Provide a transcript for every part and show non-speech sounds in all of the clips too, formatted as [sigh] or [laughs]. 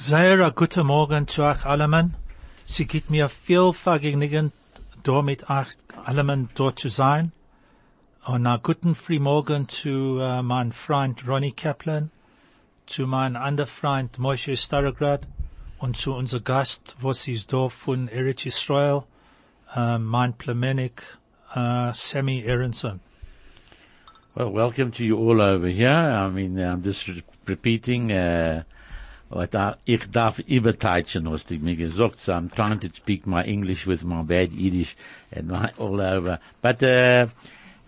sehr guten Morgen zu euch allemen. Sie gibt mir viel Vergnügen, da mit euch allemen dort zu sein. Und a guten Frühmorgen zu uh, meinem Freund Ronnie Kaplan, zu meinem anderen Freund Moshe Starograd und zu unser Gast, was ist da von Eretz Israel, uh, mein Plemenik, uh, Sammy Aronson. Well, welcome to you all over here. I mean, I'm just repeating, uh, what I, ich darf überteitschen, hast du mir gesagt, so I'm trying to speak my English with my bad Yiddish and my, [laughs] all over. But, uh,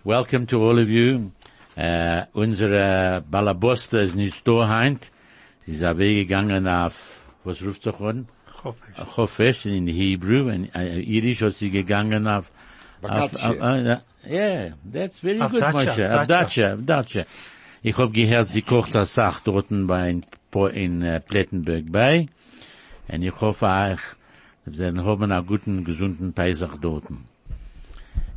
welcome to all of you. Uh, unsere Balabosta ist nicht da heint. Sie ist weggegangen auf, was ruft doch an? Chofesh in Hebrew and uh, Yiddish hat sie gegangen auf, auf, auf, uh, yeah, that's very Auf good, Moshe. Auf Datscha. Ich hab gehört, sie kocht das Sach dort bei in, in uh, Plettenberg bei. Und ich hoffe auch, sie haben einen guten, gesunden Pesach dort.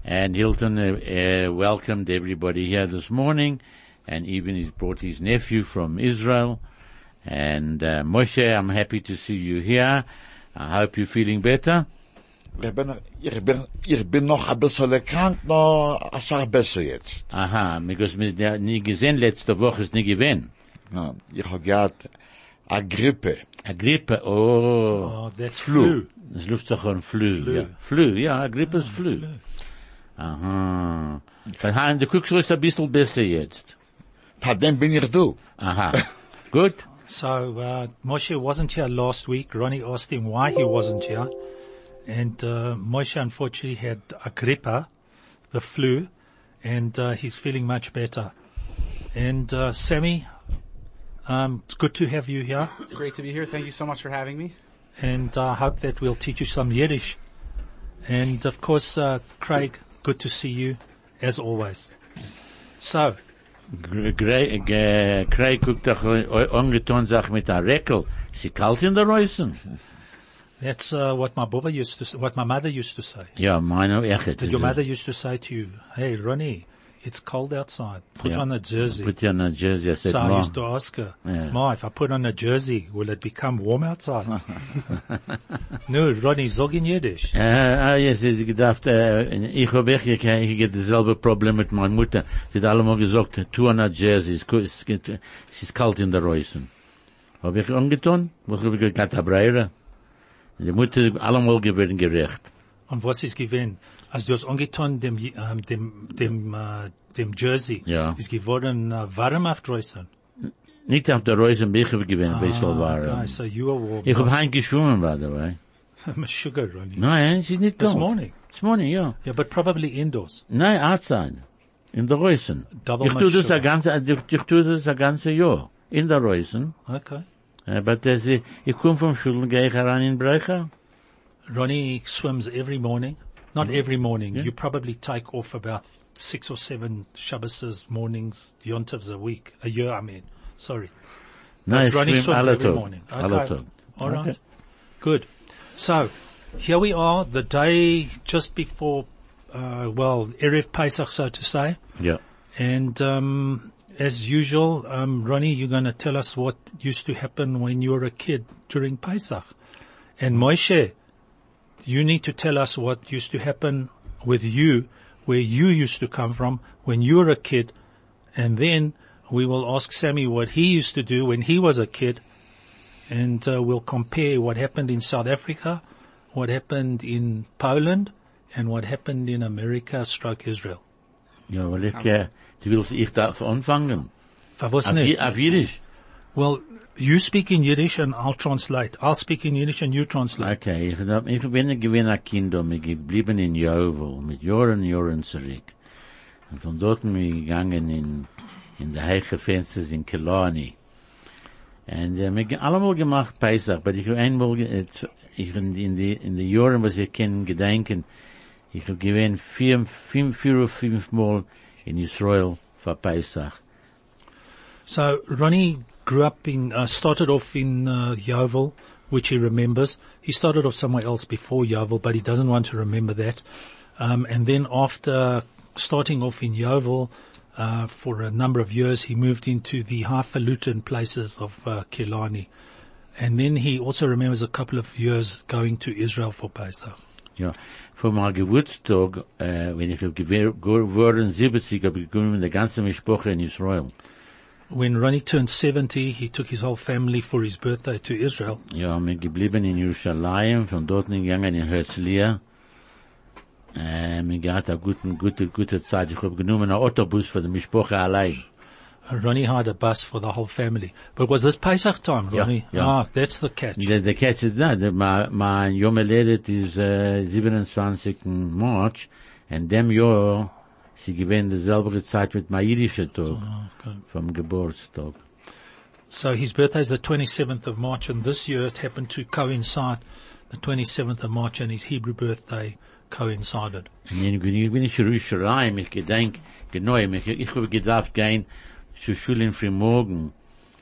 And Hilton uh, uh, welcomed everybody here this morning, and even he brought his nephew from Israel. And uh, Moshe, I'm happy to see you here. I hope you're feeling better. Ich bin, ich bin, ich bin noch ein bisschen krank, noch Sache besser jetzt. Aha, because wir nie gesehen letzte Woche ist nie gewesen. Ja, ich habe gehabt eine Grippe. A Grippe, oh, Oh, that's flu. das luft doch ein Flu, ja. Flu, ja, a Grippe ist Flu. Aha. Verhauen, du guckst ruhig ein bisschen besser jetzt. Von dem bin ich du. Aha. Gut. [laughs] So uh, Moshe wasn't here last week. Ronnie asked him why he wasn't here, and uh, Moshe unfortunately had a grippe, the flu, and uh, he's feeling much better. And uh, Sammy, um, it's good to have you here, It's great to be here. Thank you so much for having me. and I hope that we'll teach you some Yiddish. And of course, uh, Craig, good to see you as always. So, Grey, Craig guckt doch angetan sich mit der Reckel. Sie kalt in der Reusen? that's uh, what my Baba used to, s- what my mother used to say. Ja, meine echt. Did your mother used to say to you, "Hey, Ronnie, it's cold outside. Put Yeah. on a jersey." Put on a jersey, I said, so I used to ask her, Yeah. "Ma, if I put on a jersey, will it become warm outside?" [laughs] no, Ronnie, sag in Yiddish. Äh, ah, ja, sie sie gedacht, ich hab echt, ich, ich hätte dasselbe Problem mit meiner Mutter. Sie hat allemal gesagt, tu an a Jersey, es, ku- es, geht- es ist kalt in der Reusen. Hab ich angetan? Was hab ich gesagt, Breire? Die Mutter allemal geworden gerecht. Und was ist gewesen? Als du es angetan dem, ähm, dem, dem, äh, dem Jersey, Ja. ist geworden äh, warm auf draußen. Nicht auf der Reusen, ich gewesen, ein bisschen war. Ah, okay, so you were warm. Ich hab heim geschwommen, by the way. [laughs] sugar, Ronnie. Nein, es ist nicht This kalt. morning. This morning, ja. Yeah, but probably indoors. Nein, outside. In der Reusen. Double Ich tu much das ein ganze, ich, ich tu das ein ganze Jahr. In der Reusen. Okay. Aber das, ich ich komm vom Schulen, gehe ich heran in Brecher. Ronnie swims every morning. Not every morning. You probably take off about six or seven Shabbos mornings, Yontovs a week, a year, I mean. Sorry. Nein, But Ronnie swims every morning. Okay. All right. Okay. Good. So, here we are, the day just before, uh, well, Erev Pesach, so to say. Ja. And, um, as usual, um, Ronnie, you're going to tell us what used to happen when you were a kid during Pesach. And Moshe, you need to tell us what used to happen with you, where you used to come from when you were a kid. And then we will ask Sammy what he used to do when he was a kid. And uh, we'll compare what happened in South Africa, what happened in Poland, and what happened in America stroke Israel. Ja, weil ich, äh, du willst, ich darf anfangen. Auf, auf Jiddisch. Well, you speak in Yiddish and I'll translate. I'll speak in Yiddish and you translate. Okay, ich, hab- ich bin ein gewinner Kind und ich geblieben in Jovel, mit Jahren, Jahren zurück. Und von dort ich gegangen in, in die heiche Fenster in Killarney. Und äh, eh, wir allemal gemacht Pesach, aber ich einmal, ich in in die, in die Jahren, was ich kann gedenken, ich habe gewähnt vier, fünf, vier oder fünf Mal in Israel für Pesach. So Ronnie grew up in, uh, started off in uh, Yeoville, which he remembers. He started off somewhere else before Yeoville, but he doesn't want to remember that. Um, and then after starting off in Yeoville uh, for a number of years, he moved into the highfalutin places of uh. And then he also remembers a couple of years going to Israel for Pesach. Ja, für mein Geburtstag, äh, wenn ich geworden 70, habe ich gekommen der ganzen Mischproche in Israel. When Ronnie turned 70, he took his whole family for his birthday to Israel. Ja, wir geblieben in Jerusalem, von dort gegangen in Herzliya. Äh, wir gehabt eine gute, gute, gute Zeit. Ich habe genommen einen Autobus für die Mischproche allein. Uh, Ronnie hired a bus for the whole family. But was this Pesach time, Yeah, Ronnie? yeah. Ah, that's the catch. The, der Catch is that my, mein Yom ist äh, 27. March, and dem Jahr, sie gewähnt dieselbe Zeit mit meinem jüdischen Tag, okay. vom Geburtstag. So his birthday is the 27th of March, and this year it happened to coincide the 27th of March, and his Hebrew birthday coincided. Ich bin, ich Jerusalem, ich gedenk, genau, ich, habe gedacht gehen zur Schule in Frühmorgen,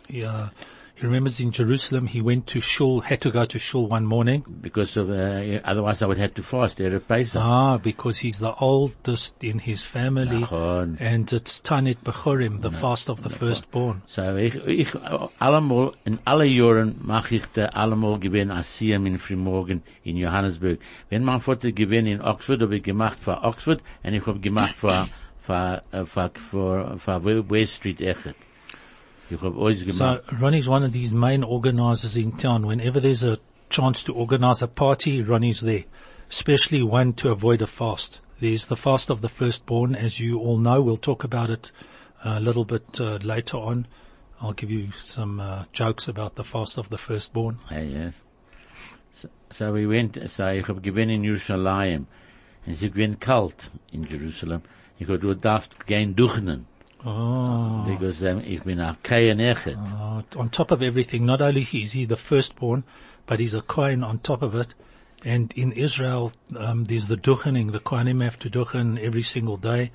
He, uh, he remembers in Jerusalem he went to shul, had to go to shul one morning. because of, uh, otherwise I would have to fast there at Pesach. Ah, because he's the oldest in his family, Nachon. and it's Tanit Bechorim, the fast of the firstborn. So ich, ich, allemal, in alle Jahren mach ich da allemal gewinn Asiyam in Frühmorgen in Johannesburg. Wenn mein Vater gewinn in Oxford, habe ich gemacht für Oxford, und ich habe gemacht für, für, äh, für, für, für West Street Echet. Ich habe So. Ronnie's one of these main organizers in town. Whenever there's a chance to organize a party, Ronnie's there, especially one to avoid a fast. There's the fast of the firstborn, as you all know. We'll talk about it a little bit uh, later on. I'll give you some uh, jokes about the fast of the firstborn. Hey, yes. So, so we went, so ich hab gewinn in Jerusalem. Und sie gewinn kalt in Jerusalem. Ich hab, du darfst gehen duchnen. Oh. Because um, ich bin a kein Echet. Uh, on top of everything, not only is he the firstborn, but he's a Kohen on top of it. And in Israel, um, there's the duchening. The Kohanim have to duchen every single day.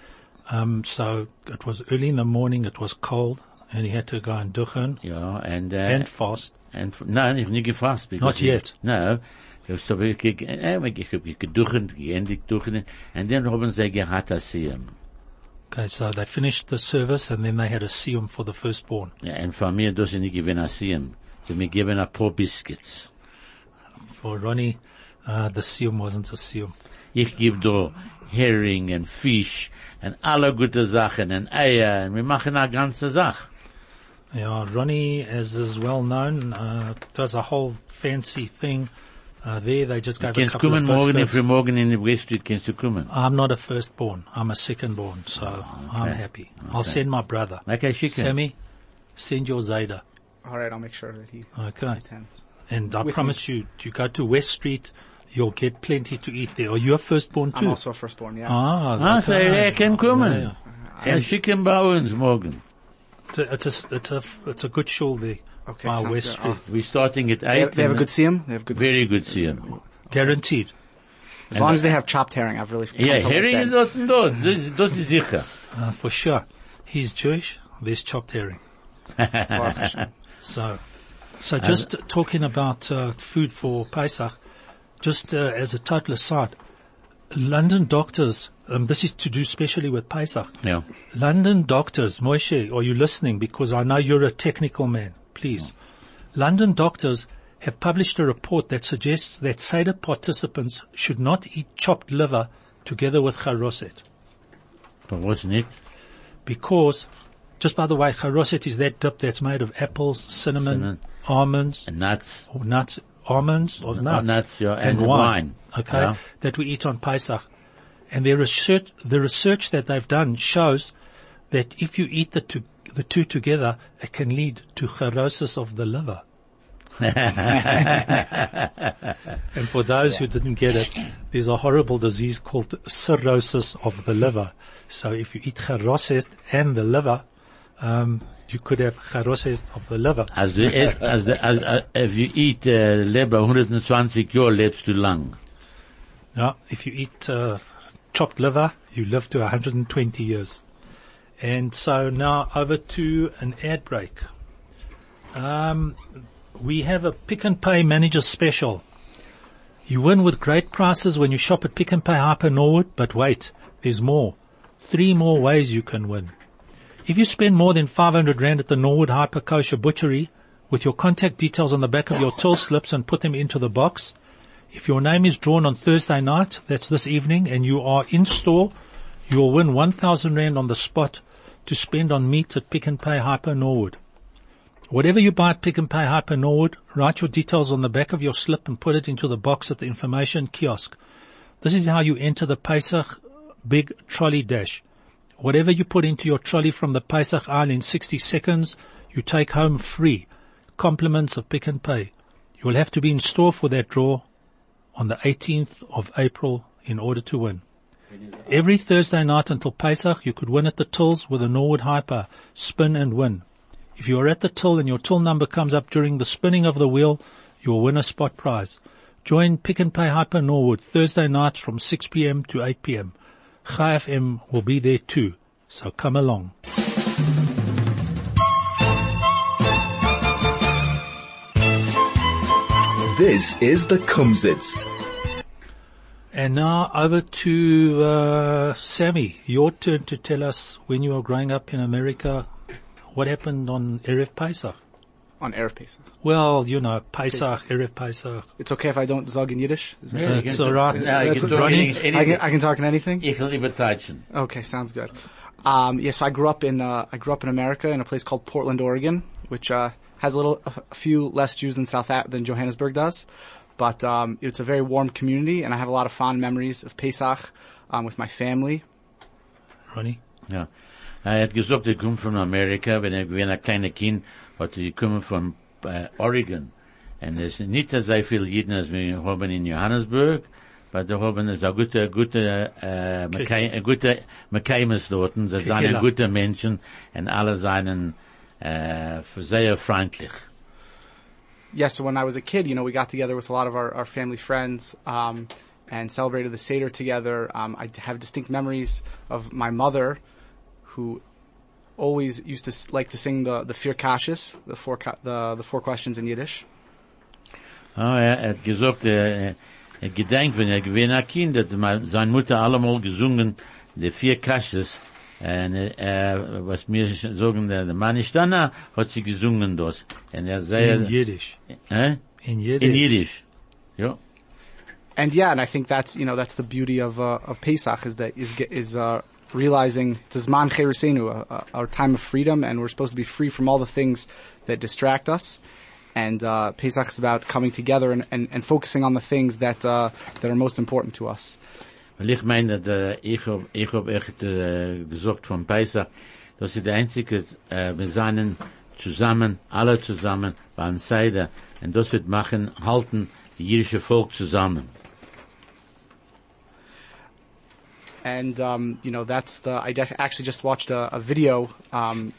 Um, so it was early in the morning. It was cold, and he had to go and duchen Ja, and, uh, and fast. and, no, hab nicht gefasst. because Not ich- yet. No. Ich hab, ich, ich, ich hab geduchen, geendigt duchen, and then haben sie gehabt Asiyam. Okay, so they finished the service, and then they had a siyum for the firstborn. Ja, und für mir, das ist nicht gewinn Asiyam. Sie mir geben ein paar Biscuits. For Ronnie, uh, the siyum wasn't a siyum. Ich geb da herring and fish and alle gute Sachen und Eier und wir machen eine ganze Sache. Yeah, Ronnie, as is well known, uh, does a whole fancy thing. Uh, there they just gave a Kannst couple kommen of morgen, biscuits. früh morgen in die West Street, kannst du kommen. I'm not a firstborn. I'm a secondborn, so I'm happy. I'll send my brother. Okay, schicken. Sammy, send your Zayda. All right, I'll make sure that he Okay. attends. And I With promise you, you go to West Street, you'll get plenty to eat there. Are you a firstborn too? I'm also a firstborn, yeah. ah, Ah, so okay. er kann kommen. Yeah, yeah. Er schicken bei uns morgen. It's a, it's a, it's a, it's a good shul there. Okay, by West good. Street. We're starting at They, 8. they have a good siyum. They have good. Very good seeing. Guaranteed. As long as they have chopped herring, I've really. come Ja, to like Hering that. ist dort. Das, ist- sicher. Uh, for sure. He's Jewish. There's chopped herring. So, so just talking about uh, food for Pesach, just uh, as a total aside, London doctors, um, this is to do specially with Pesach. Ja. London doctors, Moshe, are you listening? Because I know you're a technical man. Please. London doctors have published a report that suggests that Seder participants should not eat chopped liver together with charoset. Aber was nicht? Because, just by the way, charoset is that dip that's made of apples, cinnamon, Cinnamon. almonds, And nuts. or nuts, almonds or nuts, nuts, yeah, and, and wine, wine, okay, yeah. that we eat on Pesach. And their research, the research that they've done shows that if you eat the two, the two together, it can lead to cirrhosis of the liver. [laughs] and for those who didn't get it, there's a horrible disease called cirrhosis of the liver. So if you eat charoset and the liver, um, you could have cirrhosis of the liver. As isst, as du, as, uh, if you eat uh, Leber 120 Jahre lebst du lang. Now, if you eat uh, chopped liver, you live to 120 years. And so now over to an ad break. Um, we have a Pick and Pay Manager Special. You win with great prices when you shop at Pick and Pay Hyper Norwood, but wait, there's more. Three more ways you can win. If you spend more than 500 Rand at the Norwood Hyper Kosher Butchery, with your contact details on the back of your till slips and put them into the box, if your name is drawn on Thursday night, that's this evening, and you are in store, you will win 1,000 Rand on the spot to spend on meat at Pick and Pay Hyper Norwood. Whatever you buy at Pick and Pay Hyper Norwood, write your details on the back of your slip and put it into the box at the information kiosk. This is how you enter the Pesach big trolley dash. Whatever you put into your trolley from the Pesach aisle in 60 seconds, you take home free. Compliments of Pick and Pay. You will have to be in store for that draw on the 18th of April in order to win. Every Thursday night until Pesach, you could win at the tills with a Norwood Hyper, spin and win. If you are at the till and your till number comes up during the spinning of the wheel, you will win a spot prize. Join Pick and Pay Hyper Norwood Thursday nights from 6 p.m. to 8 p.m. Chai FM will be there too, so come along. This is the Kumzits. And now over to uh, Sammy. Your turn to tell us when you were growing up in America, what happened on Erev Pesach. On Erev Pesach. Well, you know, Pesach, Erev Pesach. It's okay if I don't zog in Yiddish? Is that- Yeah, you That's all right. Yeah, you can talk Ronnie? I, anything. can, I can talk in anything? Ich will übertreiben. Okay, sounds good. Um, yes, I grew up in uh, I grew up in America in a place called Portland, Oregon, which uh, has a little a, a few less Jews than South A- than Johannesburg does, but um, it's a very warm community, and I have a lot of fond memories of Pesach um, with my family. Ronnie? Ja. Er hat gesagt, er kommt von Amerika, wenn er gewesen ein kleiner Kind, hat er gekommen von äh, Oregon. Und es ist nicht so viel Jeden, als wir haben in Johannesburg, aber wir haben es ein guter, guter, äh, Mekay- ein guter Mekaimes dort, sie sind ein Kehila. guter Menschen, und alle seien, äh, sehr freundlich. Yes, so when I was a kid, you know, we got together with a lot of our, our family friends um, and celebrated the Seder together. Um, I have distinct memories of my mother, who always used to like to sing the the Fir Kashis, the four the the four questions in Yiddish. Ah, er, er hat gesagt, er, er gedenkt, wenn er gewesen ein Kind, hat seine Mutter allemal gesungen, die vier Kasches, und er, was mir sagen, der, der Mann ist dann, hat sie gesungen das. Und er sei, In Yiddish. äh? In Yiddish. in Yiddish. Ja. And yeah, and I think that's you know that's the beauty of uh, of Pesach is that is is uh, realizing it's Zman Cherusenu, uh, uh, our time of freedom, and we're supposed to be free from all the things that distract us. And uh, Pesach is about coming together and, and, and focusing on the things that uh, that are most important to us. Ich meine, dass, äh, ich hab, ich hab echt äh, gesagt von Pesach, das ist der einzige, äh, wir seien zusammen, alle zusammen, beim Seider, und das wird machen, halten die jüdische Volk zusammen. and um, you know that's the I actually just watched a, a video um,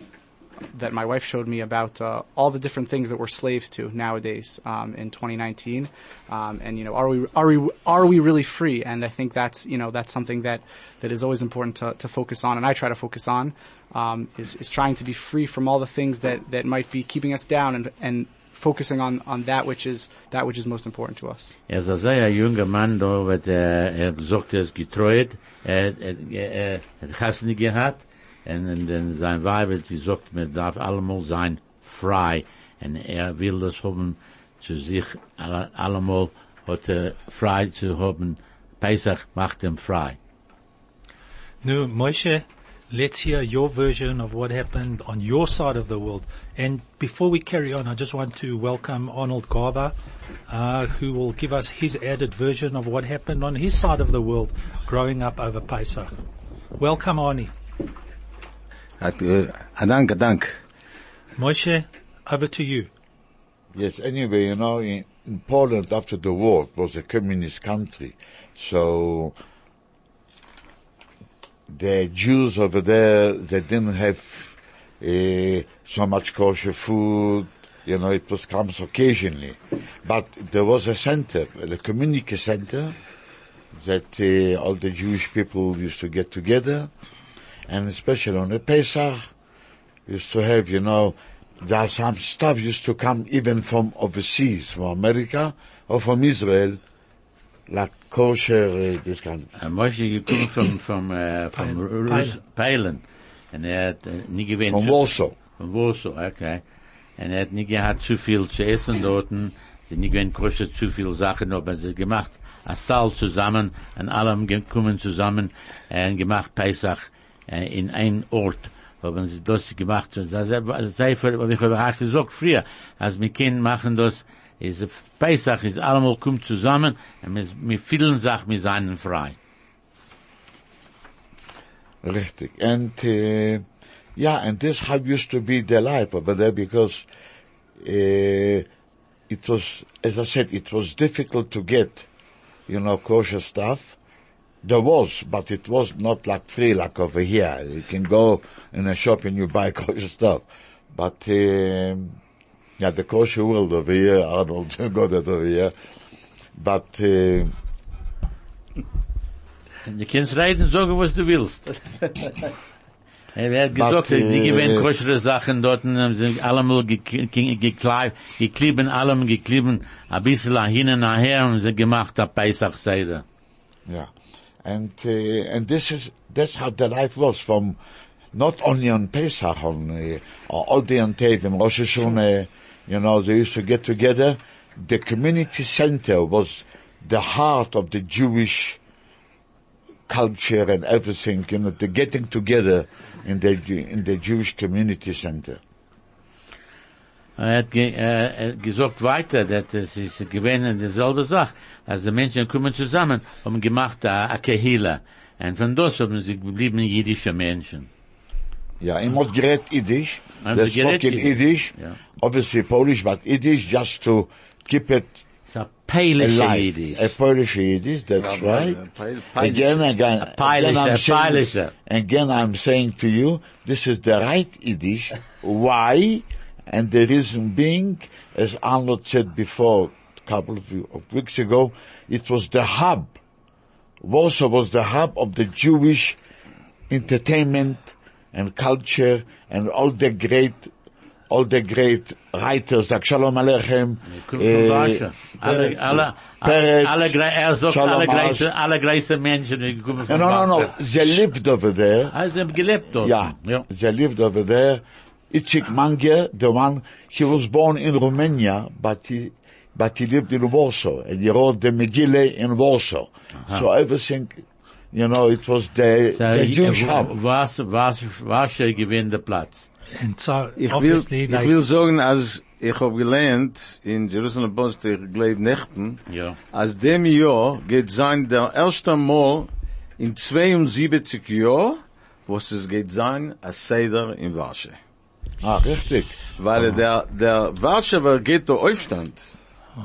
that my wife showed me about uh, all the different things that we're slaves to nowadays um, in 2019, um, and you know are we are we are we really free? And I think that's you know that's something that that is always important to, to focus on, and I try to focus on um, is is trying to be free from all the things that that might be keeping us down and and focusing on on that which is that which is most important to us. Gesagt, getreut, er, hat sein Weib hat gesagt, man darf allemal sein frei, und er will das haben, zu sich allemal hat er frei zu haben, Pesach macht frei. No, Moshe, let's hear your version of what happened on your side of the world. And before we carry on, I just want to welcome Arnold Garber, uh, who will give us his added version of what happened on his side of the world growing up over Pesach. Welcome, Arnie. Hat, äh, Dank, Dank. Moshe, over to you. Yes, anyway, you know, in, in Poland after the war, it was a communist country. So, the Jews over there, they didn't have uh, so much kosher food. You know, it was comes occasionally, but there was a center, a community center, that uh, all the Jewish people used to get together, and especially on the Pesach, used to have, you know, there's some stuff used to come even from overseas, from America or from Israel, like kosher, uh, this kind of. Uh, Moshe, you come from, [coughs] from, uh, from Peilen. Rus- Peilen. And er hat äh, nie gewinnt. From Warsaw. Von Warsaw, okay. Und er hat nie gehabt zu viel zu essen dort. Sie nie gewinnt kostet zu viel Sachen, aber sie gemacht a Saal zusammen und alle haben gekommen zusammen und gemacht Pesach äh, in ein Ort. Haben sie das gemacht. Und das sei für, wie ich auch gesagt früher, als wir Kinder machen das, ist Pesach ist allemal kommt zusammen und mit, mit vielen Sachen wir seien frei. Richtig. And, uh, yeah, and this how used to be the life over there because, uh, it was, as I said, it was difficult to get, you know, kosher stuff. There was, but it was not like free like over here. You can go in a shop and you buy [laughs] kosher stuff. But, um, yeah, the kosher world over here, [laughs] Arnold got it over here. But, uh, Du kannst reden, sagen, was du willst. [laughs] Er hat gesagt, die äh, gewinnen koschere Sachen dort, und sind allemal gekleibt, geklieben, allem geklieben, ein bisschen nach hin und nachher, und sie gemacht, a Pesach Seder. And uh, and this is that's how the life was from not only on Pesach on uh, all day on Tevim, Rosh Hashanah. You know, they used to get together. The community center was the heart of the Jewish culture and everything. You know, the getting together in the in the Jewish community center. Er hat ge, äh, er gesagt weiter, dass es ist gewähnt dieselbe Sache, als die Menschen kommen zusammen, haben gemacht a, a Kehila. Und von das haben sie geblieben jüdische Menschen. Yeah, in what great Yiddish. And They the great spoke in Yiddish. Yiddish, Yeah. obviously Polish, but Yiddish just to keep it Es ist a peilische alive. Yiddish. A Polish Yiddish, that's right. Peil- Again, again, A Polish, again, I'm a saying, Polish. again, I'm saying to you, this is the right Yiddish. [laughs] Why? And the reason being, as Arnold said before, a couple of, weeks ago, it was the hub. Warsaw was the hub of the Jewish entertainment and culture and all the great, all the great writers like Shalom Aleichem, Kommt von Russia. Alle, alle, Peretz, alle, er sagt, alle greise, alle greise Menschen, die kommen No, von no, no, no. They lived over there. Also, sie haben gelebt dort. Yeah, they lived over there. Itzik Manger, the one, he was born in Romania, but he, but he lived in Warsaw, and he wrote the Megillah in Warsaw. So everything, you know, it was the, So, the he- Jewish hub. Was, was, was er gewinnt der Platz. And so, Ich will, obviously, ich they, will sagen, als ich hab gelernt in Jerusalem Post, ich gleib Nächten, Ja. als dem Jahr geht sein der erste Mal in 72 Jahr, wo es geht sein, a Seder in Warsche. Ah, richtig. Weil der, der Warschewer Ghetto Aufstand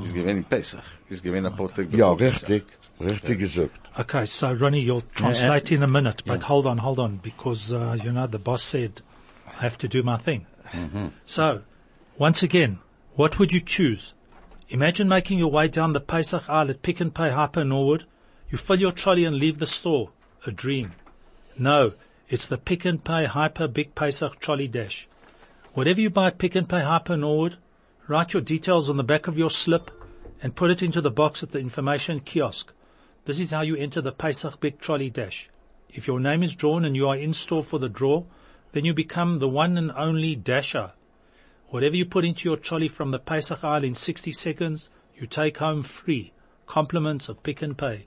ist gewesen in Pesach. Ist gewesen ein Portag. Ja, richtig. Richtig gesagt. okay, so Ronnie, you'll translate in a minute, but hold on, hold on, because, uh, you know, the boss said I have to do my thing. So, once again, what would you choose? Imagine making your way down the Pesach aisle at Pick and Pay Hyper Norwood. You fill your trolley and leave the store. A dream. No, it's the Pick and Pay Hyper Big Pesach Trolley Dash. Whatever you buy at Pick and Pay Hyper Norwood, write your details on the back of your slip and put it into the box at the information kiosk. This is how you enter the Pesach Big Trolley Dash. If your name is drawn and you are in store for the draw, then you become the one and only dasher. Whatever you put into your trolley from the Pesach aisle in 60 seconds, you take home free. Compliments of Pick and Pay.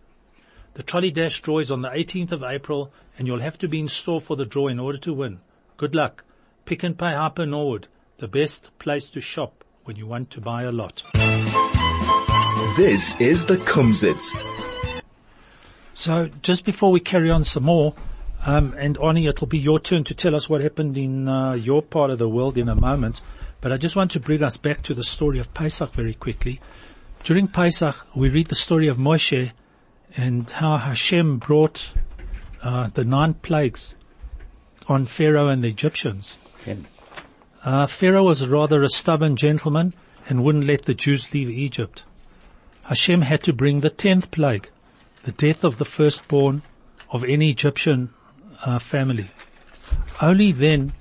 The trolley dash draw is on the 18th of April and you'll have to be in store for the draw in order to win. Good luck. Pick and Pay Hyper Norwood, the best place to shop when you want to buy a lot. This is the Kumzits. So just before we carry on some more, um, and Arnie, it'll be your turn to tell us what happened in uh, your part of the world in a moment. But I just want to bring us back to the story of Pesach very quickly. During Pesach, we read the story of Moshe and how Hashem brought uh, the nine plagues on Pharaoh and the Egyptians. Uh, Pharaoh was rather a stubborn gentleman and wouldn't let the Jews leave Egypt. Hashem had to bring the tenth plague, the death of the firstborn of any Egyptian uh, family. Only then,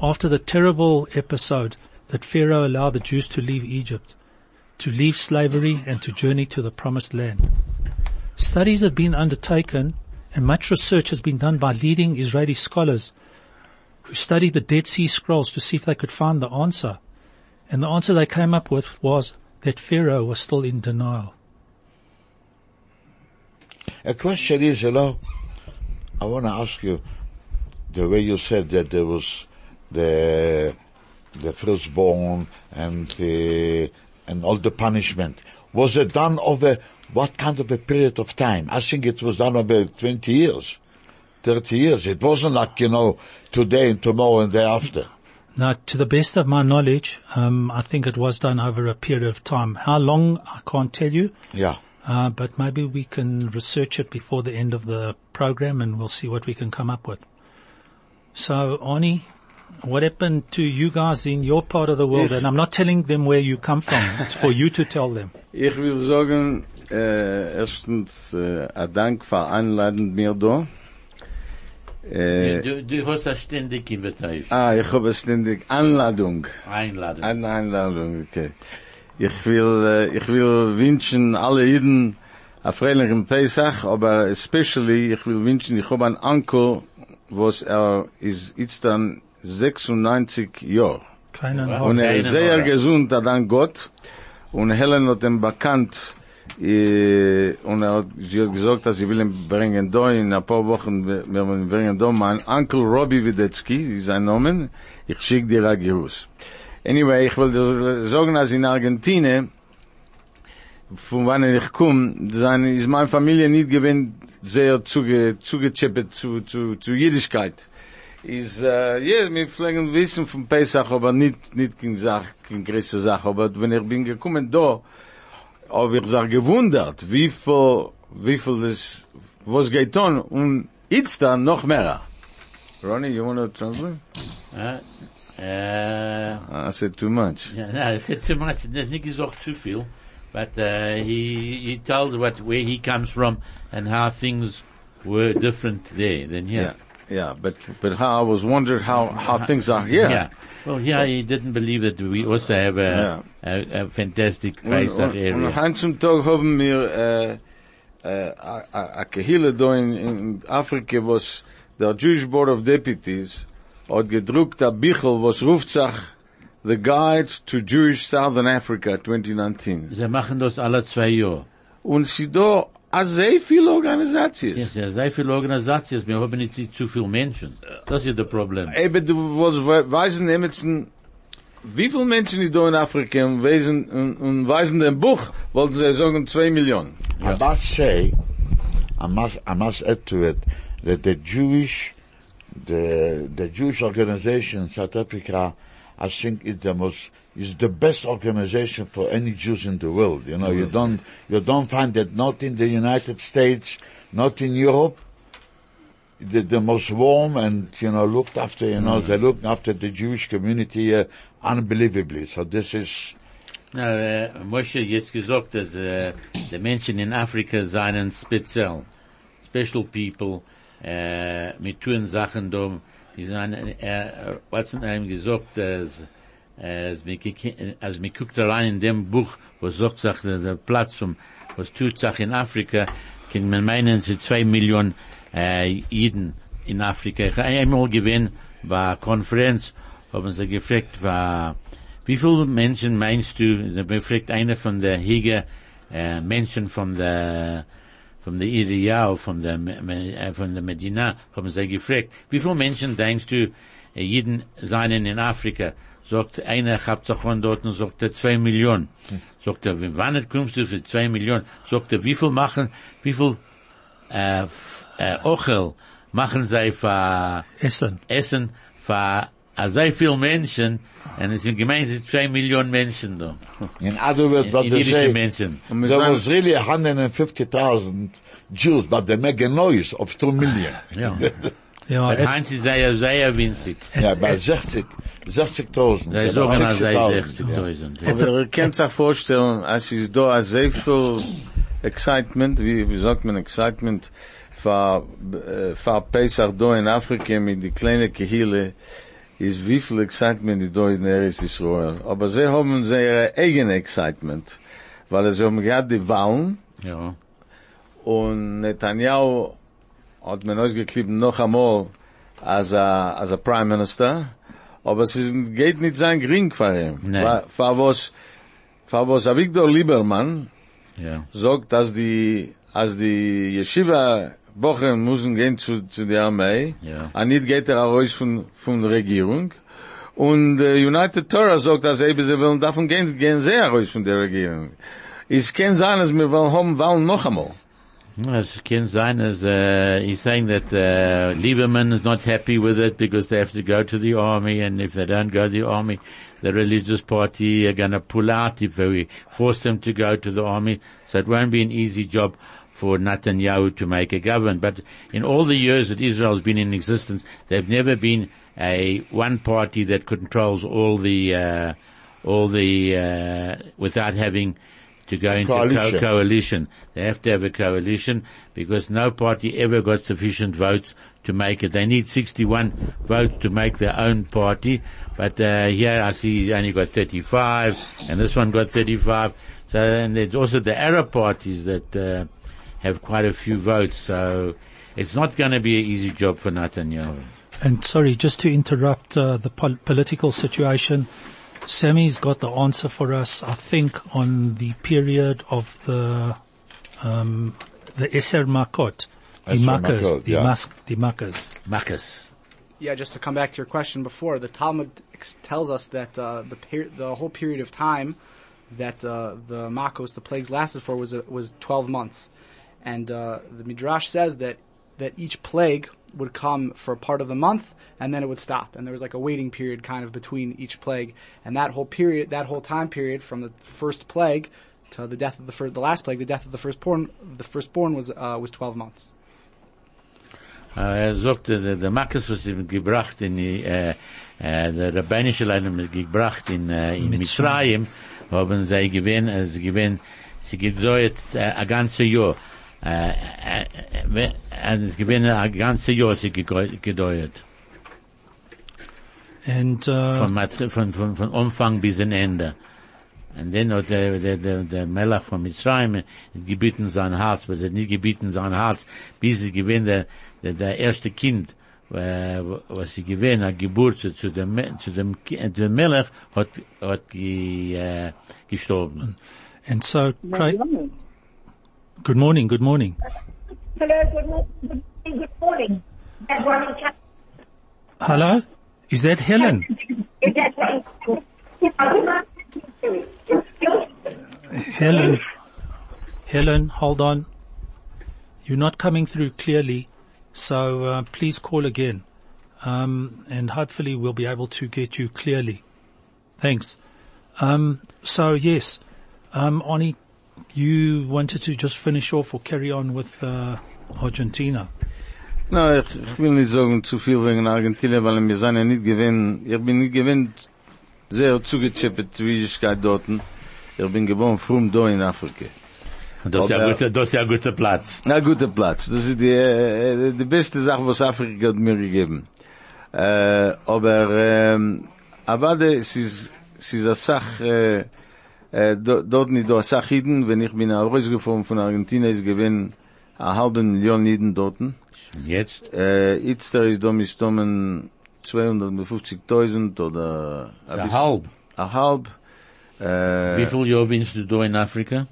after the terrible episode, that Pharaoh allowed the Jews to leave Egypt, to leave slavery and to journey to the promised land. Studies have been undertaken and much research has been done by leading Israeli scholars who studied the Dead Sea Scrolls to see if they could find the answer. And the answer they came up with was that Pharaoh was still in denial. A question is, know, I want to ask you, the way you said that there was the the firstborn and the and all the punishment, was it done over what kind of a period of time? I think it was done over 20 years, 30 years. It wasn't like, you know, today and tomorrow and day after. Now, to the best of my knowledge, um, I think it was done over a period of time. How long, I can't tell you. Yeah. Uh, but maybe we can research it before the end of the program and we'll see what we can come up with. So, Arnie, what happened to you guys in your part of the world? and I'm not telling them where you come from. It's for you to tell them. Ich will sagen, äh, erstens, äh, ein Dank für Einladen mir da. Äh, Du, du hast eine ständig Invitation. ah, ich habe ständig Anladung. Einladung. Eine Einladung, okay. Ich will, äh, ich will wünschen alle Jeden a freilichen Pesach, aber especially ich will wünschen, ich habe einen Onkel, was er ist jetzt dann 96 Jahre. Keinen. Und er ist sehr gesund, hat dann Gott. Und Helen hat ihn bekannt, und er hat, sie hat gesagt, dass sie will ihn bringen da, in ein paar Wochen, wir wollen ihn bringen da, mein Onkel Robbie Wiedetzky, ist sein Name, ich schick dir ein Gruß. Anyway, ich will sagen, dass in Argentinien, von wann ich komme, sein, ist meine Familie nicht gewinnt, sehr zuge, zugechippet zu, zu, zu Jüdischkeit. Is, äh, ja, wir pflegen wissen von Pesach, aber nicht, nicht kein Sach, kein größere Sache. Aber wenn ich bin gekommen da, habe ich sich gewundert, wie viel, wie viel das, was geht on, und jetzt dann noch mehr. Ronnie, you want to translate? Uh, uh, I said too much. yeah, no, I said too much. I think he's auch too viel. But uh, he he told what where he comes from and how things were different there than here. Yeah, yeah, but, but how I was wondered how, how things are here. Yeah. Well, yeah, he didn't believe that we also have a, a, a fantastic Und, Pesach und, und area. Hans zum Tag haben wir äh, uh, äh, uh, a, a, a Kehille da in, in Afrika, was der Jewish Board of Deputies hat gedruckt a Bichel, was ruft sich The Guide to Jewish Southern Africa 2019. Sie machen das alle zwei Jahre. Und sie da a sehr viele Organisationen. Yes, ja, sehr viele Organisationen, wir haben nicht zu viele Menschen. Das ist das Problem. Eben, du was we- weisen Emerson, wie viele Menschen die da in Afrika und weisen, und, und weisen dem Buch, wollten sie sagen, zwei Millionen. I must say, I must, I must add to it that the Jewish, the, the Jewish organization in South Africa, I think is the most, is the best organization for any Jews in the world. You know, you mm-hmm. don't, you don't find that not in the United States, not in Europe. The, the most warm and, you know, looked after, you know, mm-hmm. they look after the Jewish community here unbelievably. So this is, Na, äh, uh, Moshe jetzt gesagt, dass äh, uh, die Menschen in Afrika seien speziell. Special people, äh, mit tun Sachen da, die seien, äh, was hat ihm gesagt, dass, als mir guckt rein in dem Buch, wo sagt sich der, Platz, was tut sich in Afrika, kann man meinen, es sind zwei Millionen, äh, Jiden in Afrika. Ich habe einmal gewesen, bei einer Konferenz, haben sie gefragt, war, wie viele Menschen meinst du, da befragt einer von der Hege, äh, Menschen von der, von der Iriau, von der, äh, von der Medina, haben sie gefragt, wie viele Menschen denkst du, äh, jeden seien in Afrika? Sagt einer, ich hab doch von dort und sagt er zwei Millionen. Sagt er, wann kommst du für zwei Millionen? Sagt er, wie viel machen, wie viel, äh, äh, Ochel machen sie für, Essen. Essen für a sehr viel Menschen, und es sind gemeint, es sind zwei Millionen Menschen da. [laughs] in other words, In, what in they jüdische say, Menschen. There sagen- was really 150,000 Jews, but they make a noise of 2 million. Ja. [laughs] Ja, et- Heinz ist sehr, sehr winzig. Ja, bei 60, 60.000. Sie ja, als sei 60.000, ja. 60.000. ja. Aber ihr könnt sich vorstellen, als ist da sehr viel Excitement, wie, wie sagt man Excitement, für, äh, für Pesach da in Afrika mit die kleine Kehile, ist wie viel Excitement die da in Eretz Israel. Aber sie haben sehr eigene Excitement, weil sie haben gehabt die Wahlen, Ja. und Netanyahu hat man ausgeklebt noch einmal als a, als a Prime Minister, aber es ist, geht nicht sein gering für ihn. Fa- Für was, für was Avigdor Liebermann Ja. sagt, dass die, als die Yeshiva Wochen müssen gehen zu, zu der Armee, Ja. und nicht geht er raus von, von der Regierung, und äh, United Torah sagt, dass eben sie wollen davon gehen, gehen sie raus von der Regierung. Es kann sein, dass wir wollen haben, wollen noch einmal. As Ken Ziner uh, he's saying that uh, Lieberman is not happy with it because they have to go to the army, and if they don't go to the army, the religious party are going to pull out if we force them to go to the army. So it won't be an easy job for Netanyahu to make a government. But in all the years that Israel has been in existence, they've never been a one party that controls all the uh, all the uh, without having to go into Coalition. co- coalition. They have to have a coalition because no party ever got sufficient votes to make it. They need 61 votes to make their own party. But uh, here I see he only got 35 and this one got 35. So, and there's also the Arab parties that uh, have quite a few votes. So it's not going to be an easy job for Netanyahu. And sorry, just to interrupt uh, the pol- political situation, Sammy's got the answer for us, I think, on the period of the um, the Eser Makot, the Eser Makkahs, Makot, the yeah. mas- the Makkahs. Marcus. Yeah, just to come back to your question before, the Talmud ex- tells us that uh, the per- the whole period of time that uh, the Makos, the plagues, lasted for was uh, was 12 months, and uh, the Midrash says that that each plague would come for part of the month and then it would stop, and there was like a waiting period kind of between each plague, and that whole period, that whole time period from the first plague to the death of the first, the last plague, the death of the firstborn, the firstborn was uh, was 12 months. Er sagt, der, der Makkes, was ihm gebracht in, die, äh, äh, der Rabbinische Leidung gebracht in, äh, in Mitzrayim, haben sie gewinn, äh, sie gewinn, sie gedauert äh, ein ganzes Jahr. Äh, äh, äh, und es gewinn ein ganzes Jahr sie gegeu- gedauert. And uh, Von, von, von, von Anfang bis zum Ende. Und dann hat der, der, der, der Melach von Mitzrayim gebeten sein Herz, aber er nicht gebeten sein Herz, bis es gewinnt der, der, der erste Kind, äh, was sie gewinnt, eine Geburt zu, dem, zu dem, äh, dem Melach, hat, hat ge, äh, gestorben. and so, Craig, good morning, good morning. Hello, good morning. Good morning. Ronnie Cat- Hello, is that Helen? Is that? Helen, Helen, hold on. You're not coming through clearly, so uh, please call again, um, and hopefully we'll be able to get you clearly. Thanks. Um, so yes, um, Arnie, you wanted to just finish off or carry on with uh, Argentina. Na, ich, ich will nicht sagen zu viel wegen Argentinien, weil wir sind ja nicht gewinn, ich bin nicht gewinn sehr zugechippet, wie ich gerade dort. Ich bin geboren frum da in Afrika. Und das ist ja guter, das ist ja guter Platz. Na, guter Platz. Das ist die, äh, die beste Sache, was Afrika hat mir gegeben. Äh, aber, ähm, aber es ist, es ist eine Sache, äh, dort nicht da Sache Iden, wenn ich bin rausgefahren von Argentinien, ist gewinn eine halbe Million Iden dorten. Jetzt? Äh, jetzt da ist da mistommen 250.000 oder ein halb. ein halb. Äh, Wie viel Jahre bist du da in Afrika?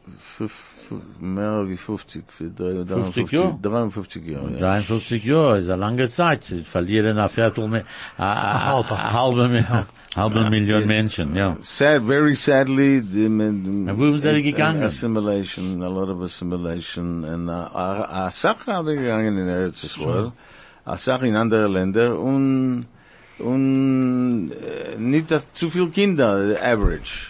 mehr wie 50, für drei- 50 53 Jahre? 53 Jahre, ja. 53 Jahre ist eine lange Zeit. Verlieren ein Viertel, mi- a, a, a, a halbe, mi- halbe Million Menschen, ja. Sad, very sadly, the, Und wo sind sie gegangen? Assimilation, a lot of assimilation, and uh, a, Sache habe gegangen in Eretz Israel, a Sache in andere Länder, und, und äh, nicht das zu viel Kinder, average.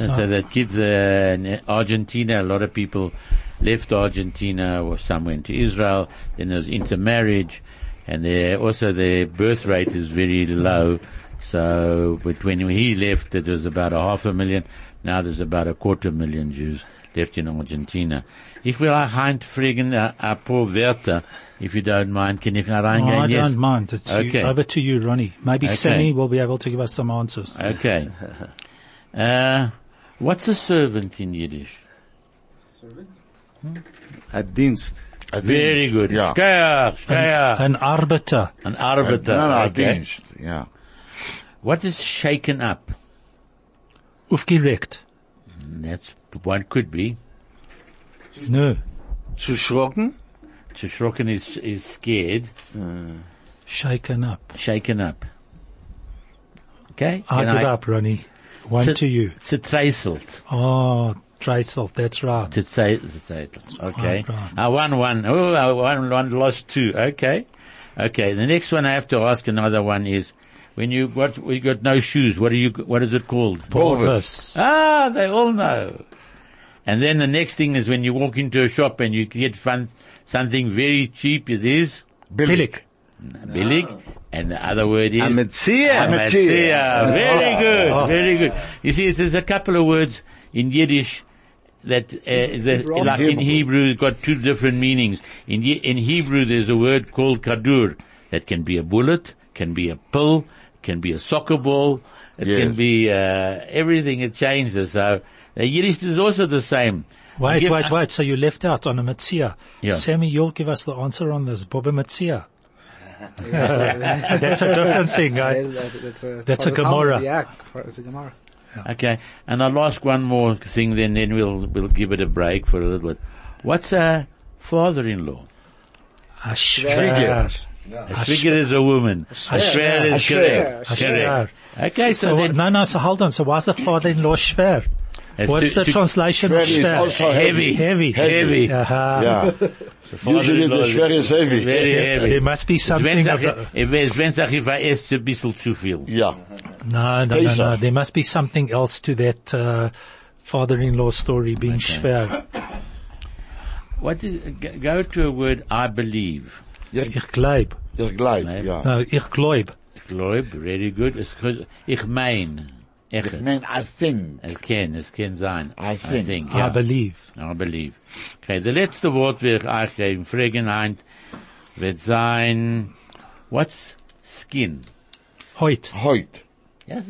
And so that kids uh, in Argentina, a lot of people left Argentina or some went to Israel, then there was intermarriage, and also their birth rate is very low. So, but when he left, it was about a half a million. Now there's about a quarter million Jews left in Argentina. Ich will auch Heint fragen, a, a paar Wörter, if you don't mind. Can ich Oh, reingehen? I Yes? don't mind. It's you- Okay. over to you, Ronnie. Maybe Okay. Sammy will be able to give us some answers. Okay. [laughs] Uh, what's a servant in Yiddish? Servant? Hmm? A dienst. I Very think- good. Yeah. Shkeach, shkeach. An arbiter. An arbiter. No, no, okay. dienst. Yeah. What is shaken up? Aufgeregt. That's one could be. No. Zu schrocken? Shrocken is, is scared. Hmm. Shaken up. Shaken up. Okay? I Can give up, Ronnie. One to you. It's a Zertreißelt. Oh, ah, Dreisel, that's right. Zertreißelt. Zertreißelt. Okay. Oh, right, right. I won one. Oh, I won one, lost two. Okay. Okay. The next one I have to ask another one is, when you got, we got no shoes, what do you, what is it called? Porpoise. Ah, they all know. And then the next thing is when you walk into a shop and you get fun, something very cheap, it is Billig. billig. And the other word is A Metzia. Very good, very good. You see, there's a couple of words in Yiddish that, uh, that like in Hebrew, it's got two different meanings. In, in Hebrew, there's a word called kadur that can be a bullet, can be a pill, can be a soccer ball, it Yes. can be, uh, everything, it changes. So, the Yiddish is also the same. Wait, Give- wait, wait. So you left out on a Metzia. Yeah. Sammy, you'll give us the answer on this. Boba Metzia. [laughs] That's a different thing. I, That's a, That's a Gemara. Yeah, it's a Gemara. Okay, and I'll ask one more thing, then then we'll we'll give it a break for a little bit. What's a father-in-law? a schwer. A figure is a woman. A shver is shver. correct. A Okay, so, So, then no, no, so hold on. So why's the father-in-law schwer? What's to- the to- translation of Schwer is schwer? also heavy, Heavy. heavy. Aha. Yeah. Usually the is shver is heavy. Very heavy. There must be something sag of ich, if wenn sag ich, war es bisschen zu viel. Yeah. no, no, no, no. There must be something else to that, uh, father-in-law story being schwer. What is, go to a word, I believe. Ich glaub. Just glide. Nee. Yeah. No, ich glaub. Glaub, very good. Es ge- Ich mein. I Echt. mean, I think. Es kann, es kann sein. I think. I ja. believe. I believe. Okay, the letzte Wort will ich euch geben. Fragen ein, wird sein, what's skin? Heut. Heut. Ja,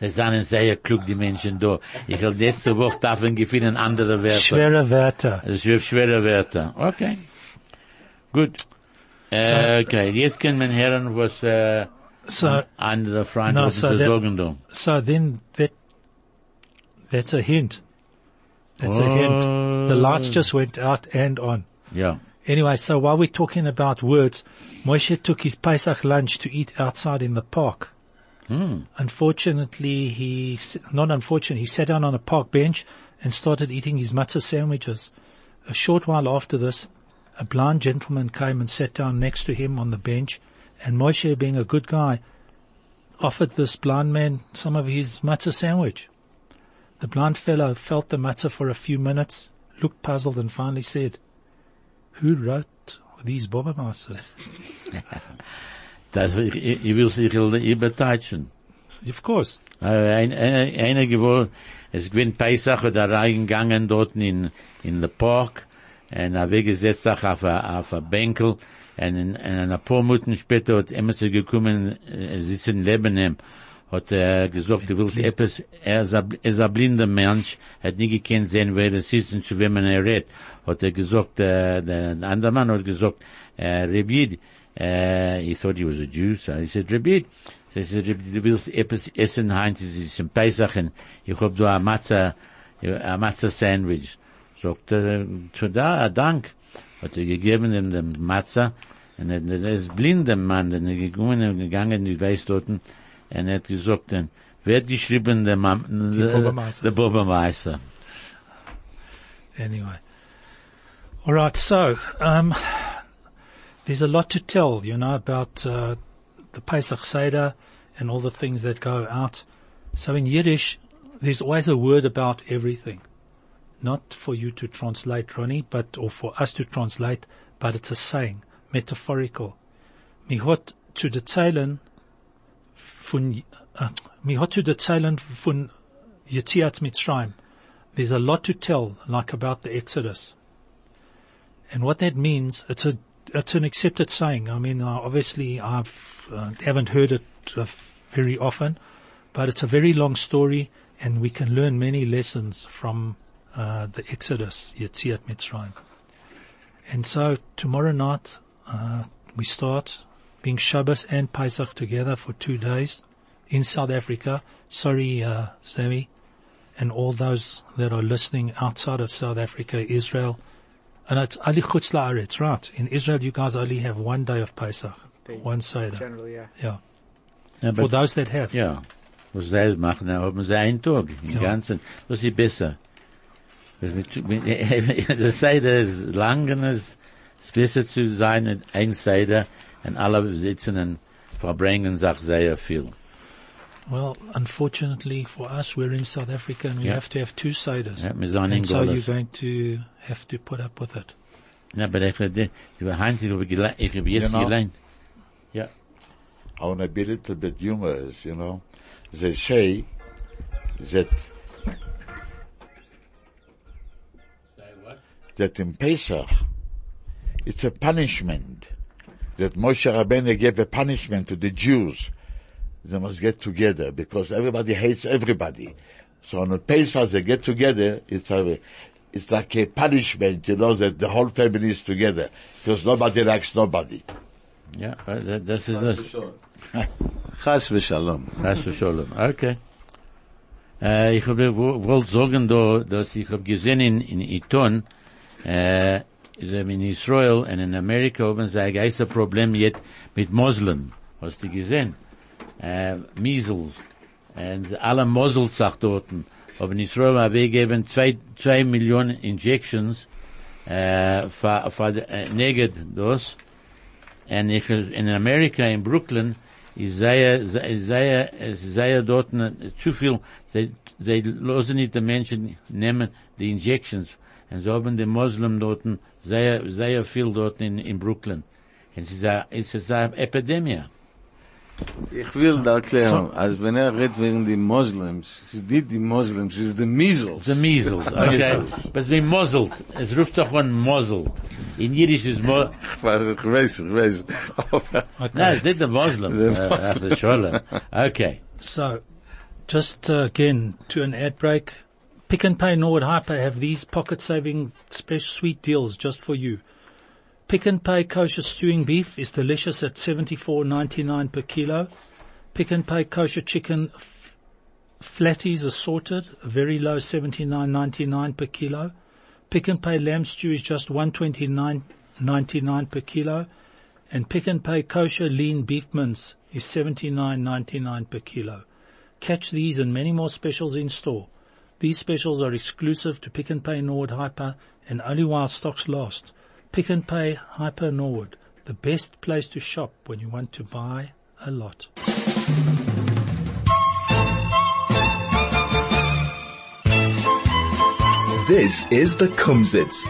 sie sind sehr klug, die Menschen da. Ich will letzte Woche davon gefunden andere Wörter. Schwere Wörter. Schwere Wörter. Okay. Gut. Äh, okay, können wir was, So, andere Freunde No, no, so zu that- so then that, that's a hint. That's a hint. The lights Oh. just went out and on. Ja. Anyway, so while we're talking about words, Moshe took his Pesach lunch to eat outside in the park. Hmm. Unfortunately, he, not unfortunately, he sat down on a park bench and started eating his matzah sandwiches. A short while after this, a blind gentleman came and sat down next to him on the bench, and Moshe, being a good guy, offered this blind man some of his matzah sandwich. The blind fellow felt the matzah for a few minutes, looked puzzled, and finally said, Who wrote these Bobbermasters? [laughs] Das, ich, will sich überteilen. Of course. Äh, ein, ein, einer gewollt, es gewinnt Pesach da reingegangen dort in, in den Park und er weggesetzt sich auf a, Bänkel und in, in ein paar Minuten später hat Emerson gekommen, äh, sitzen neben ihm, hat er gesagt, du willst etwas, er ist ein, er blinder Mensch, hat nie gekannt sehen, wer es ist und zu wem er redet. Hat er gesagt, äh, der andere Mann hat gesagt, äh, Rebid, uh, he thought he was a Jew, so he said, Rebid, so he said, du willst etwas essen, Heinz, es ist ein Pesach, und ich hab da ein Matza, ein Matza Sandwich. Sagt er, Toda, Dank. Hat er gegeben ihm den Matza, und er, er ist blind, der Mann, und er gegangen und gegangen, ich weiß dort, und er hat gesagt, dann, wer hat geschrieben, der der Bürgermeister. Anyway. All right. So, um, there's a lot to tell, you know, about uh, the Pesach Seder and all the things that go out. So in Yiddish, there's always a word about everything. Not for you to translate, Ronnie, but, or for us to translate, but it's a saying, metaphorical. mir hat zu der Zeilen von, uh, mir hat zu der Mitzrayim. There's a lot to tell, like about the Exodus. And what that means, it's a, it's an accepted saying. I mean, obviously I've, uh, haven't heard it uh, very often, but it's a very long story and we can learn many lessons from, uh, the Exodus, Yetziat Mitzrayim. And so tomorrow night, uh, we start being Shabbos and Pesach together for two days in South Africa. Sorry, uh, Sammy, and all those that are listening outside of South Africa, Israel. And it's Ali Chutz La'aretz, right? In Israel, you guys only have one day of Pesach, They- one Seder. Generally, yeah. Yeah. Ja, For but- those that have. Ja. Was sie machen, da haben sie einen Tag. Den Ja. ganzen, das ist besser. Das mit, mit, [laughs] das Seder ist lang und es ist besser zu sein, in ein Seder, und alle sitzen und verbringen sich sehr viel. Well, unfortunately for us, we're in South Africa and we Yeah. have to have two Seders. Ja, wir sind in and so you're going to have to put up with it. Ja, aber ich, ich, ich, Heinz, ich habe gele- ich habe jetzt Genau. gelernt. I want to be a little bit humorous, you know. They say that that in Pesach it's a punishment that Moshe Rabbeinu gave a punishment to the Jews. They must get together because everybody hates everybody. So on Pesach they get together. It's a, it's like a punishment, you know, that the whole family is together because nobody likes nobody. Yeah, das das ist das. Chas v'shalom. Hast du schon. Okay. Äh, ich habe wo- wollte sagen, da, dass ich habe gesehen in, in Iton, äh, in Israel und in Amerika haben sie ein geister Problem jetzt mit Muslim. Hast du gesehen? Äh, Measles. Und alle Mosels sagt dort. Aber in Israel haben wir gegeben zwei, zwei Millionen Injections, äh, für, für, äh, neged das. En ik, in Amerika, in Brooklyn, zij, zij, zij, zij dort zu viel, zij, zij losen niet de mensen nemen de injections. En zo hebben de moslim dort, zij, zij veel dort in, in Brooklyn. En het is een, het is een epidemie. Ich will da erklären, als wenn er redt wegen die Moslems, es ist nicht die Moslems, es ist die Measles. The measles, [laughs] okay? But we muzzled. Es ruft doch one muzzled. In Yiddish is mo, Ich weiß, ich weiß, ich weiß. Aber no, it's not the Muslims. The uh, uh. Okay. So, just uh, again to an ad break. Pick n Pay Norwood Hyper have these pocket saving special sweet deals just for you. Pick n Pay kosher stewing beef is delicious at seventy four ninety nine per kilo. Pick n Pay kosher chicken flatties assorted, very low seventy nine ninety nine per kilo. Pick n Pay lamb stew is just one twenty nine ninety nine per kilo, and Pick n Pay kosher lean beef mince is seventy nine ninety nine per kilo. Catch these and many more specials in store. These specials are exclusive to Pick n Pay Norwood Hyper and only while stocks last. Pick n Pay Hyper Norwood, the best place to shop when you want to buy a lot. This is the Kumzits.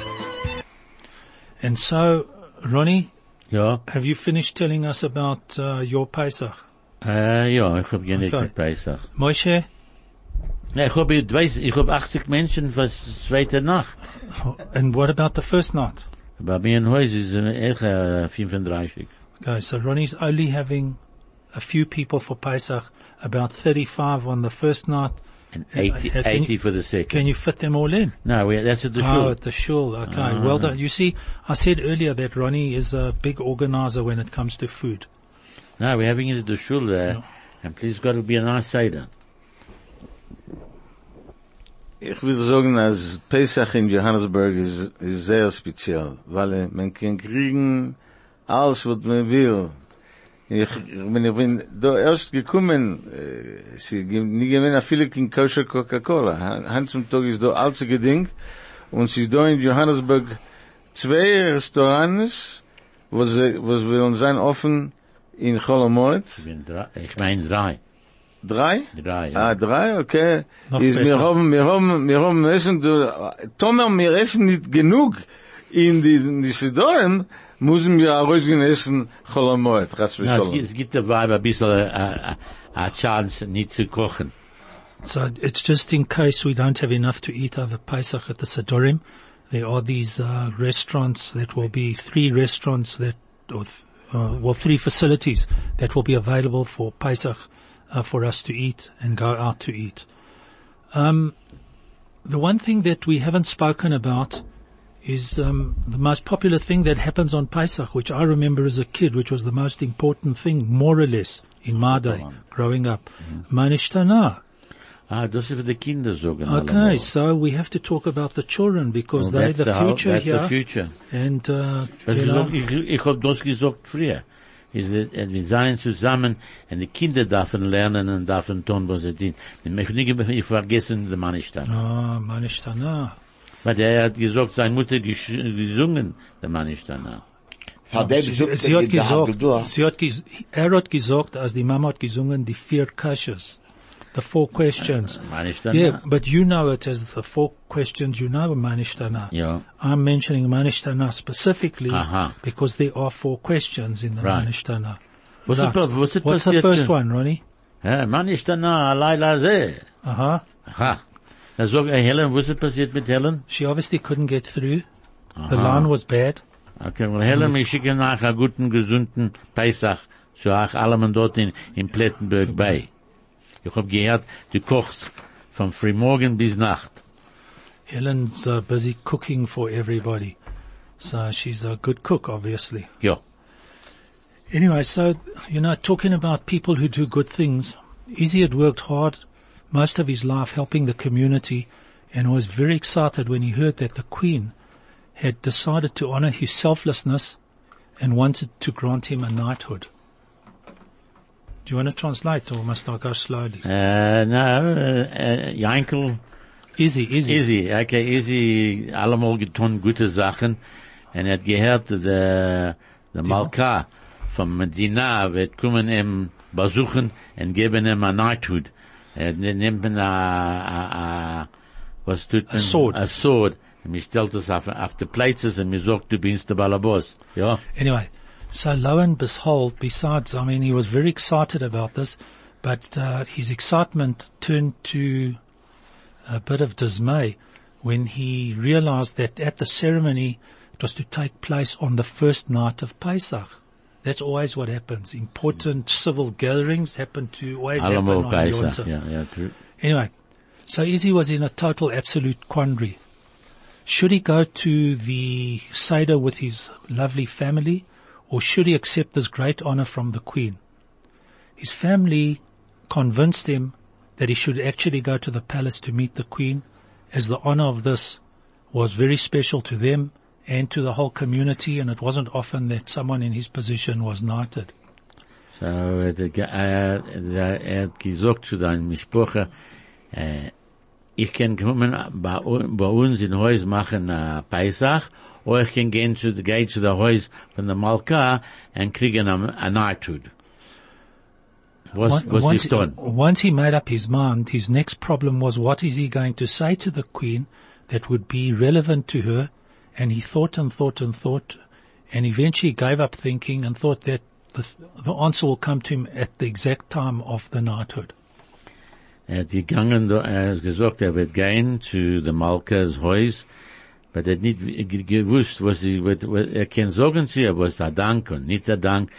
And so, Ronnie, Ja, have you finished telling us about uh, your Pesach? äh, ja, ich hab genickt Okay. Pesach. Moshe, Ja, ich hab, ich weiß, ich hab 80 Menschen für die zweite Nacht. [laughs] and what about the first night? Bei mir in Haus ist äh, 35. Okay, so Ronnie's only having a few people for Pesach, about 35 on the first night. And 80, Uh, 80 you- for the second. Can you fit them all in? No, we, that's at the shul. Oh, at the shul. Okay, well done. You see, I said earlier that Ronnie is a big organizer when it comes to food. No, we're having it at the shul, uh, and please God, it'll be a nice Seder. Ich will sagen, als Pesach in Johannesburg ist, ist sehr speziell, weil man kann kriegen alles, was man will. Ich, ich bin, ich bin da erst gekommen, äh, sie geben nie gewinnen viele in kosher Coca-Cola. Han- Hans zum Tag ist da allzige Ding, und sie ist da in Johannesburg zwei Restaurants, wo sie, wo sie wollen sein offen in Cholomoret. Ich bin drei, ich mein drei. Drei? Drei, ja. Ah, drei, okay. Noch Ist, wir besser. haben, wir haben, wir haben essen, du, Tomer, wir essen nicht genug in die, in die Sidoren, müssen wir auch rausgehen essen, Cholamoet, chas Na, es, v'sholom. gibt- es gibt dabei ein bisschen a, a, a chance nicht zu kochen. So it's just in case we don't have enough to eat over Pesach at the Sadorim. There are these uh, restaurants that will be three restaurants that, or th- uh, well, three facilities that will be available for Pesach uh, for us to eat and go out to eat. Um, the one thing that we haven't spoken about is um, the most popular thing that happens on Pesach, which I remember as a kid, which was the most important thing, more or less, in my day, growing up. Manishtana. Ah, das ist für die Kinder sagen. Okay, so we have to talk about the children because Well, they're that's the whole- future that's here. the future. And, uh, know, ich, ich hab das gesagt früher. Äh, wir seien zusammen und die Kinder dürfen lernen und dürfen tun, was sie tun. Ich möchte nicht ich vergessen den Mann nicht dann. ah, Manishtana. Weil er hat gesagt, seine Mutter gesungen, der dem Sie, sie er hat der gesagt, sie hat ges er hat gesagt, als die Mama hat gesungen, die vier Kashas. The four questions. [laughs] Dann. Yeah, but you know it as the four questions you know Manishtana. Ja. I'm mentioning Manishtana specifically Aha. because there are four questions in the Right. Manishtana. Was ist, Right. ist What's the first one, Ronnie? Mann nicht dann, Leila See. Uh-huh. Aha. Da sagt er, Helen, was ist passiert mit Helen? She obviously couldn't get through. The Aha. line was bad. Okay, well, Helen, wir schicken nach einem guten, gesunden Pesach zu euch allem dort in, in Plettenberg Bay. Ich hab gehört, du kochst von frühmorgen bis Nacht. Helen's uh, busy cooking for everybody. So she's a good cook, obviously. Ja. Anyway, so, you know, talking about people who do good things, Izzy had worked hard most of his life helping the community and was very excited when he heard that the Queen had decided to honor his selflessness and wanted to grant him a knighthood. Do you want to translate or must I go slowly? Äh, no, äh, Jankel, Izzy, Izzy. Easy, okay, Easy, allemal getan gute Sachen. Und er hat gehört, der, der Malka von Medina wird kommen ihm besuchen und geben ihm ein Knighthood. Er nimmt ihm a, a, a, was tut man? sword. A sword. Und mir stellt es auf, auf die Places und mir sagt, du bist der Balabos. Ja. Anyway, so lo and behold, besides, I mean, he was very excited about this, but uh, his excitement turned to a bit of dismay when he realized that at the ceremony it was to take place on the first night of Pesach. That's always what happens. Important civil gatherings happen to always happen on Pesach. Ja, ja, true. Anyway, so Izzy was in a total absolute quandary. Should he go to the Seder with his lovely family or should he accept this great honor from the Queen? His family convinced him that he should actually go to the palace to meet the Queen as the honor of this was very special to them and to the whole community and it wasn't often that someone in his position was knighted. So, er gesagt zu deinem Mischproche, äh, ich kann kommen bei, uns in Haus machen äh, Oder ich kann gehen zu, gehen zu der Haus von der Malka und kriegen ein Knighthood. Was, was once, done? once he made up his mind, his next problem was what is he going to say to the Queen that would be relevant to her? And he thought and thought and thought, and eventually gave up thinking and thought that the, the answer will come to him at the exact time of the knighthood. Er hat gegangen, er hat gesagt, er wird gehen zu der Malkas Haus, aber er nicht ge- gewusst, was was, er kann sagen zu ihr, was der Dank und nicht der Dank.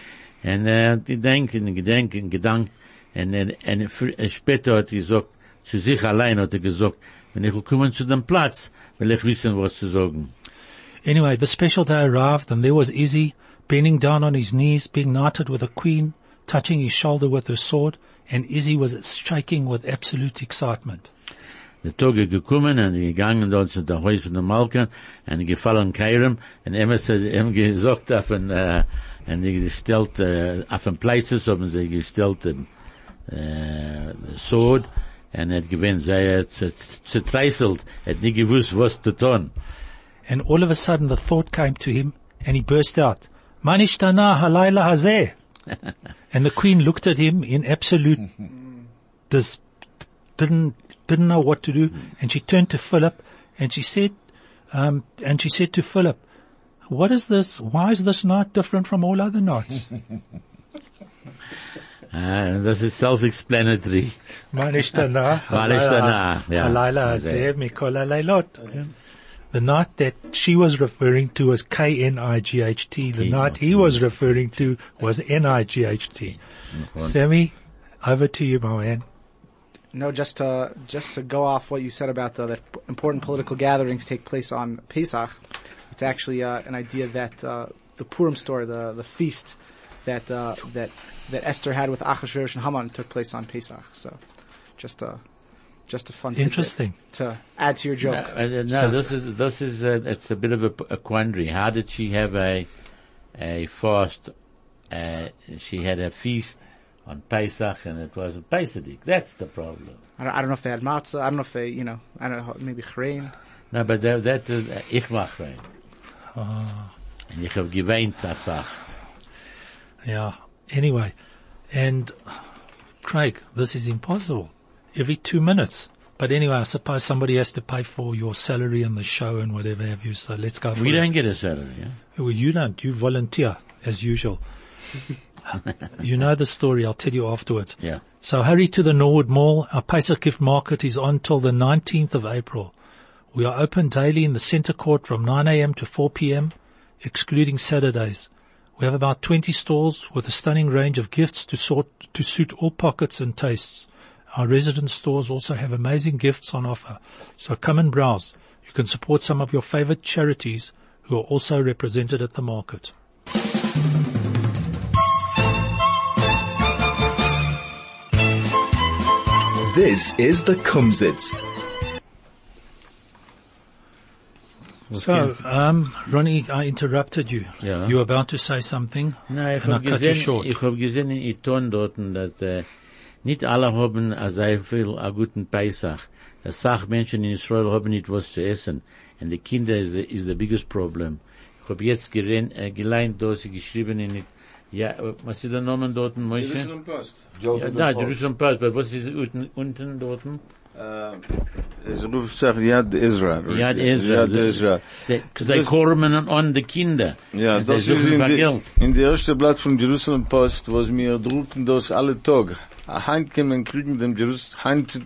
Und er hat gedenkt, und gedankt, und, er, und später hat er gesagt, zu sich allein hat er gesagt, wenn ich will kommen zu dem Platz, will ich wissen, was zu sagen. Anyway, the special day arrived and there was Izzy bending down on his knees, being knighted with a queen, touching his shoulder with her sword, and Izzy was shaking with absolute excitement. Der Tag ist gekommen und gegangen dort zu der Haus von der Malka und gefallen Kairem und er hat ihm gesagt auf ein, äh, und er gestellt, äh, auf ein Places haben sie gestellt, äh, Sword und hat gewinnt, sehr zertreißelt, er hat nicht gewusst, was zu tun. And all of a sudden the thought came to him and he burst out, Manishtana halayla hazeh. [laughs] and the queen looked at him in absolute [laughs] dis, didn't, didn't know what to do, and she turned to Philip, and she said, um, and she said to Philip, "What is this? Why is this night different from all other nights?" Uh, [laughs] this is self-explanatory. [laughs] the night that she was referring to was K-N-I-G-H-T. The night he was referring to was N-I-G-H-T. Sammy, over to you, my man. No, just to just to go off what you said about the, that important political gatherings take place on Pesach. It's actually uh, an idea that uh, the Purim story, the the feast that uh, that that Esther had with Achashverosh and Haman took place on Pesach. So, just a just a fun tidbit Interesting. to add to your joke. Uh, uh, no, this is this is uh, it's a bit of a, a quandary. How did she have a a fast? Uh, she had a feast on Pesach, and it wasn't Pesach. That's the problem. I don't, I don't know if they had matzah. I don't know if they, you know, I don't know, maybe chrein. No, but that, that is, uh, ich mach rein. Und ich hab geweint, das Sach. Yeah. Anyway, and Craig, this is impossible. Every two minutes. But anyway, I suppose somebody has to pay for your salary and the show and whatever have you. So let's go. We don't get a salary, yeah? Well, you don't. You volunteer as usual. [laughs] you know the story. I'll tell you afterwards. Yeah. So hurry to the Norwood Mall. Our Pesach gift market is on till the 19th of April. We are open daily in the center court from 9 a.m. to 4 p.m., excluding Saturdays. We have about 20 stalls with a stunning range of gifts to sort, to suit all pockets and tastes. Our resident stores also have amazing gifts on offer. So come and browse. You can support some of your favorite charities who are also represented at the market. This is the Kumzits. So, um, Ronnie, I interrupted you. Yeah. You were about to say something. Nein, ich and I hab cut you gesehen, short. ich hab gesehen in Iton dort, dass äh, nicht alle haben a sehr viel a guten Pesach. Die Sach Menschen in Israel haben nicht was zu essen. Und die Kinder is the, is the biggest problem. Ich hab jetzt geren, äh, geleint, da sie geschrieben in it, ja, äh, was ist der Name dort, Moshe? Jerusalem Post. Ja, da, Jerusalem Post, aber was ist unten, unten dort? Uh, es ruft sich Yad Israel. Yad Ezra. Yad Ezra. Sie, sie kommen an die Kinder. Ja, sie das ist in die, in der erste Blatt von Jerusalem Post, was mir drucken das alle Tag. Heint kommen kriegen dem Jerus Heint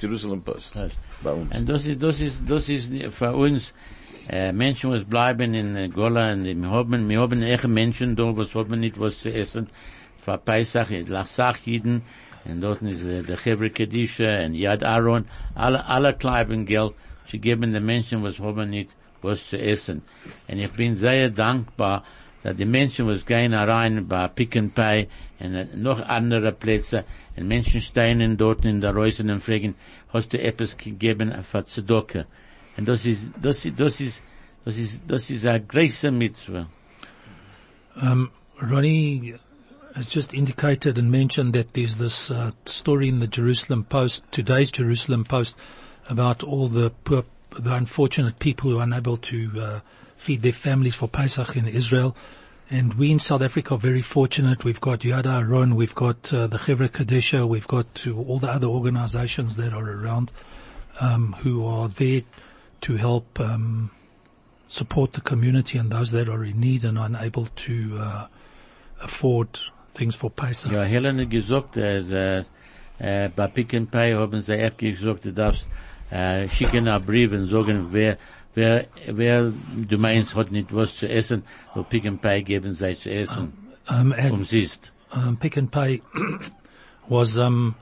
Jerusalem Post. Bei uns. Und das ist, das ist, das ist für uns, äh, Menschen, was bleiben in äh, Gola, und wir haben, wir haben echt Menschen da, was haben nicht was zu essen, für Pesach, nach Sachjiden, und dort ist äh, der Chevre Kedisha und Yad Aaron, alle, alle kleiben Geld, zu geben den Menschen, was haben nicht was zu essen. Und ich bin sehr dankbar, dass die Menschen, was gehen rein bei Pick and Pay und noch andere Plätze, und Menschen stehen dort in der Reusen und fragen, hast du etwas gegeben für Zedoke? Ist, das ist, das ist, das ist, das ist eine große Mitzvah. Um, Ronnie has just indicated and mentioned that there's this uh, story in the Jerusalem Post, today's Jerusalem Post, about all the poor, the unfortunate people who are unable to uh, feed their families for Pesach in Israel. And we in South Africa are very fortunate. We've got Yad Aaron, we've got uh, the Chevra Kadisha, we've got uh, all the other organizations that are around um, who are there to help um, support the community and those that are in need and unable to uh, afford things for Pesach. Ja, Helen hat gesagt, äh, äh, bei Pick n Pay haben sie echt gesagt, du darfst äh, schicken einen Brief und sagen, wer, wer, wer du meinst, hat nicht was zu essen, wo Pick n Pay geben sie zu essen. Um, and, Umsist. um, Pick n Pay [coughs] was um,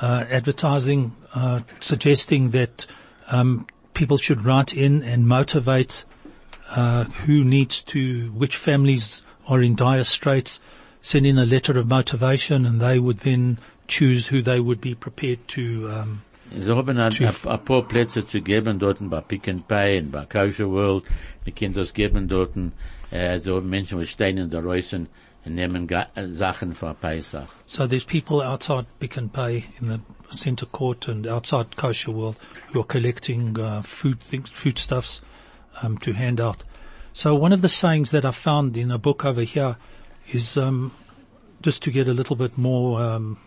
uh, advertising, uh, suggesting that um, people should write in and motivate uh, who needs to, which families are in dire straits, send in a letter of motivation, and they would then choose who they would be prepared to. Um, Sie haben ein, Chief. ein, ein paar Plätze zu geben dort bei Pick n Pay und bei Kosher World. Wir können das geben dort, äh, so Menschen, die stehen in der Reusen und nehmen Ga- Sachen für Pesach. So there's people outside Pick n Pay in the centre court and outside Kosher World who are collecting uh, food things, foodstuffs um, to hand out. So one of the sayings that I found in a book over here is um, just to get a little bit more um,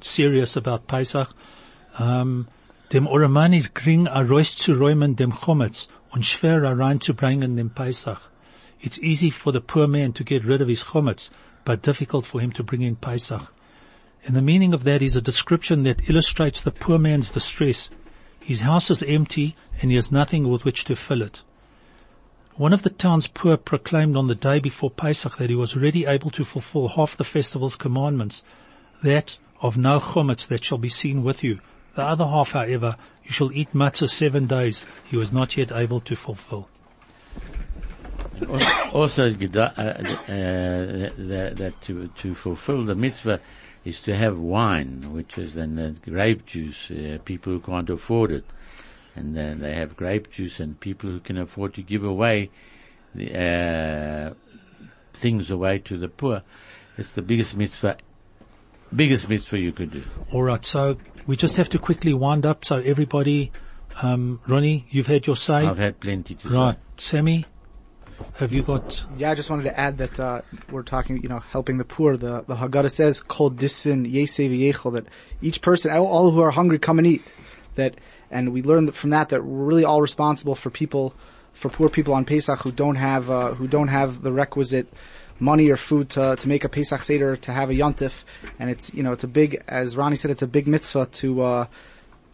serious about Pesach. Um, dem Oraman ist zu räumen dem Chometz und schwer a rein zu bringen dem Pesach. It's easy for the poor man to get rid of his chometz, but difficult for him to bring in Pesach. And the meaning of that is a description that illustrates the poor man's distress. His house is empty and he has nothing with which to fill it. One of the town's poor proclaimed on the day before Pesach that he was already able to fulfill half the festival's commandments, that of no chometz that shall be seen with you. The other half, however, you shall eat matzah seven days, he was not yet able to fulfill. Also, uh, uh, that, that to, to fulfill the mitzvah is to have wine, which is then uh, grape juice, uh, people who can't afford it. And uh, they have grape juice and people who can afford to give away the, uh, things away to the poor. It's the biggest mitzvah, biggest mitzvah you could do. All right, so we just have to quickly wind up. So everybody, um, Ronnie, you've had your say. I've had plenty to right, say. Sammy, have you got? Yeah, I just wanted to add that uh, we're talking, you know, helping the poor. The the Haggadah says, "Kol disin yesev yechol," that each person, all, all who are hungry, come and eat. That, and we learned from that that we're really all responsible for people, for poor people on Pesach who don't have uh, who don't have the requisite money or food to to make a Pesach seder to have a yontif, and it's you know it's a big, as Ronnie said, it's a big mitzvah to. Uh,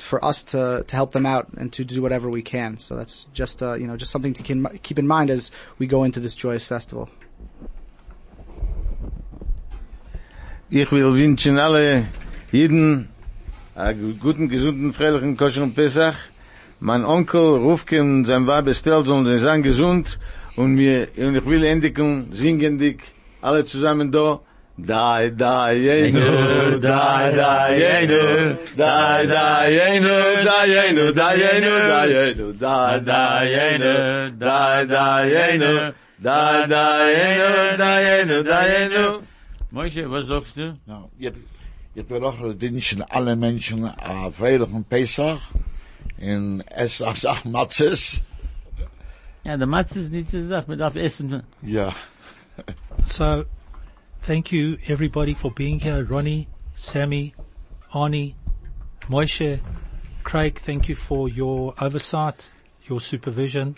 for us to, to help them out and to do whatever we can. So that's just, uh, you know, just something to keep- in mind as we go into this joyous festival. Ich will wünschen alle Jeden einen guten, gesunden, fröhlichen freilichen, koscheren Pesach. Mein Onkel Rufke und sein Weib Estelle sollen sein gesund und wir, und ich will endigen, singen dich alle zusammen da. Dai dai yenu dai dai yenu dai dai yenu dai yenu dai yenu dai yenu dai dai yenu dai dai yenu dai dai yenu dai yenu dai yenu Moise was sagst du? Na, Ich ich doch den schon alle Menschen a feilig von Pesach in es ach Matzes. Ja, der Matzes nicht zu sagen, wir darf essen. Ja. So thank you everybody for being here. Ronnie, Sammy, Arnie, Moishe, Craig, thank you for your oversight, your supervision.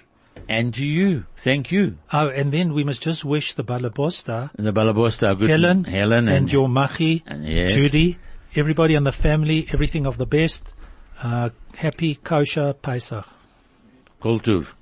And to you, thank you. Oh, and then we must just wish the Balabosta, The Balabosta, good Helen, Helen, and, your Machi, and yes. Judy, everybody in the family, everything of the best. Uh, happy kosher Pesach. Kol Tuv.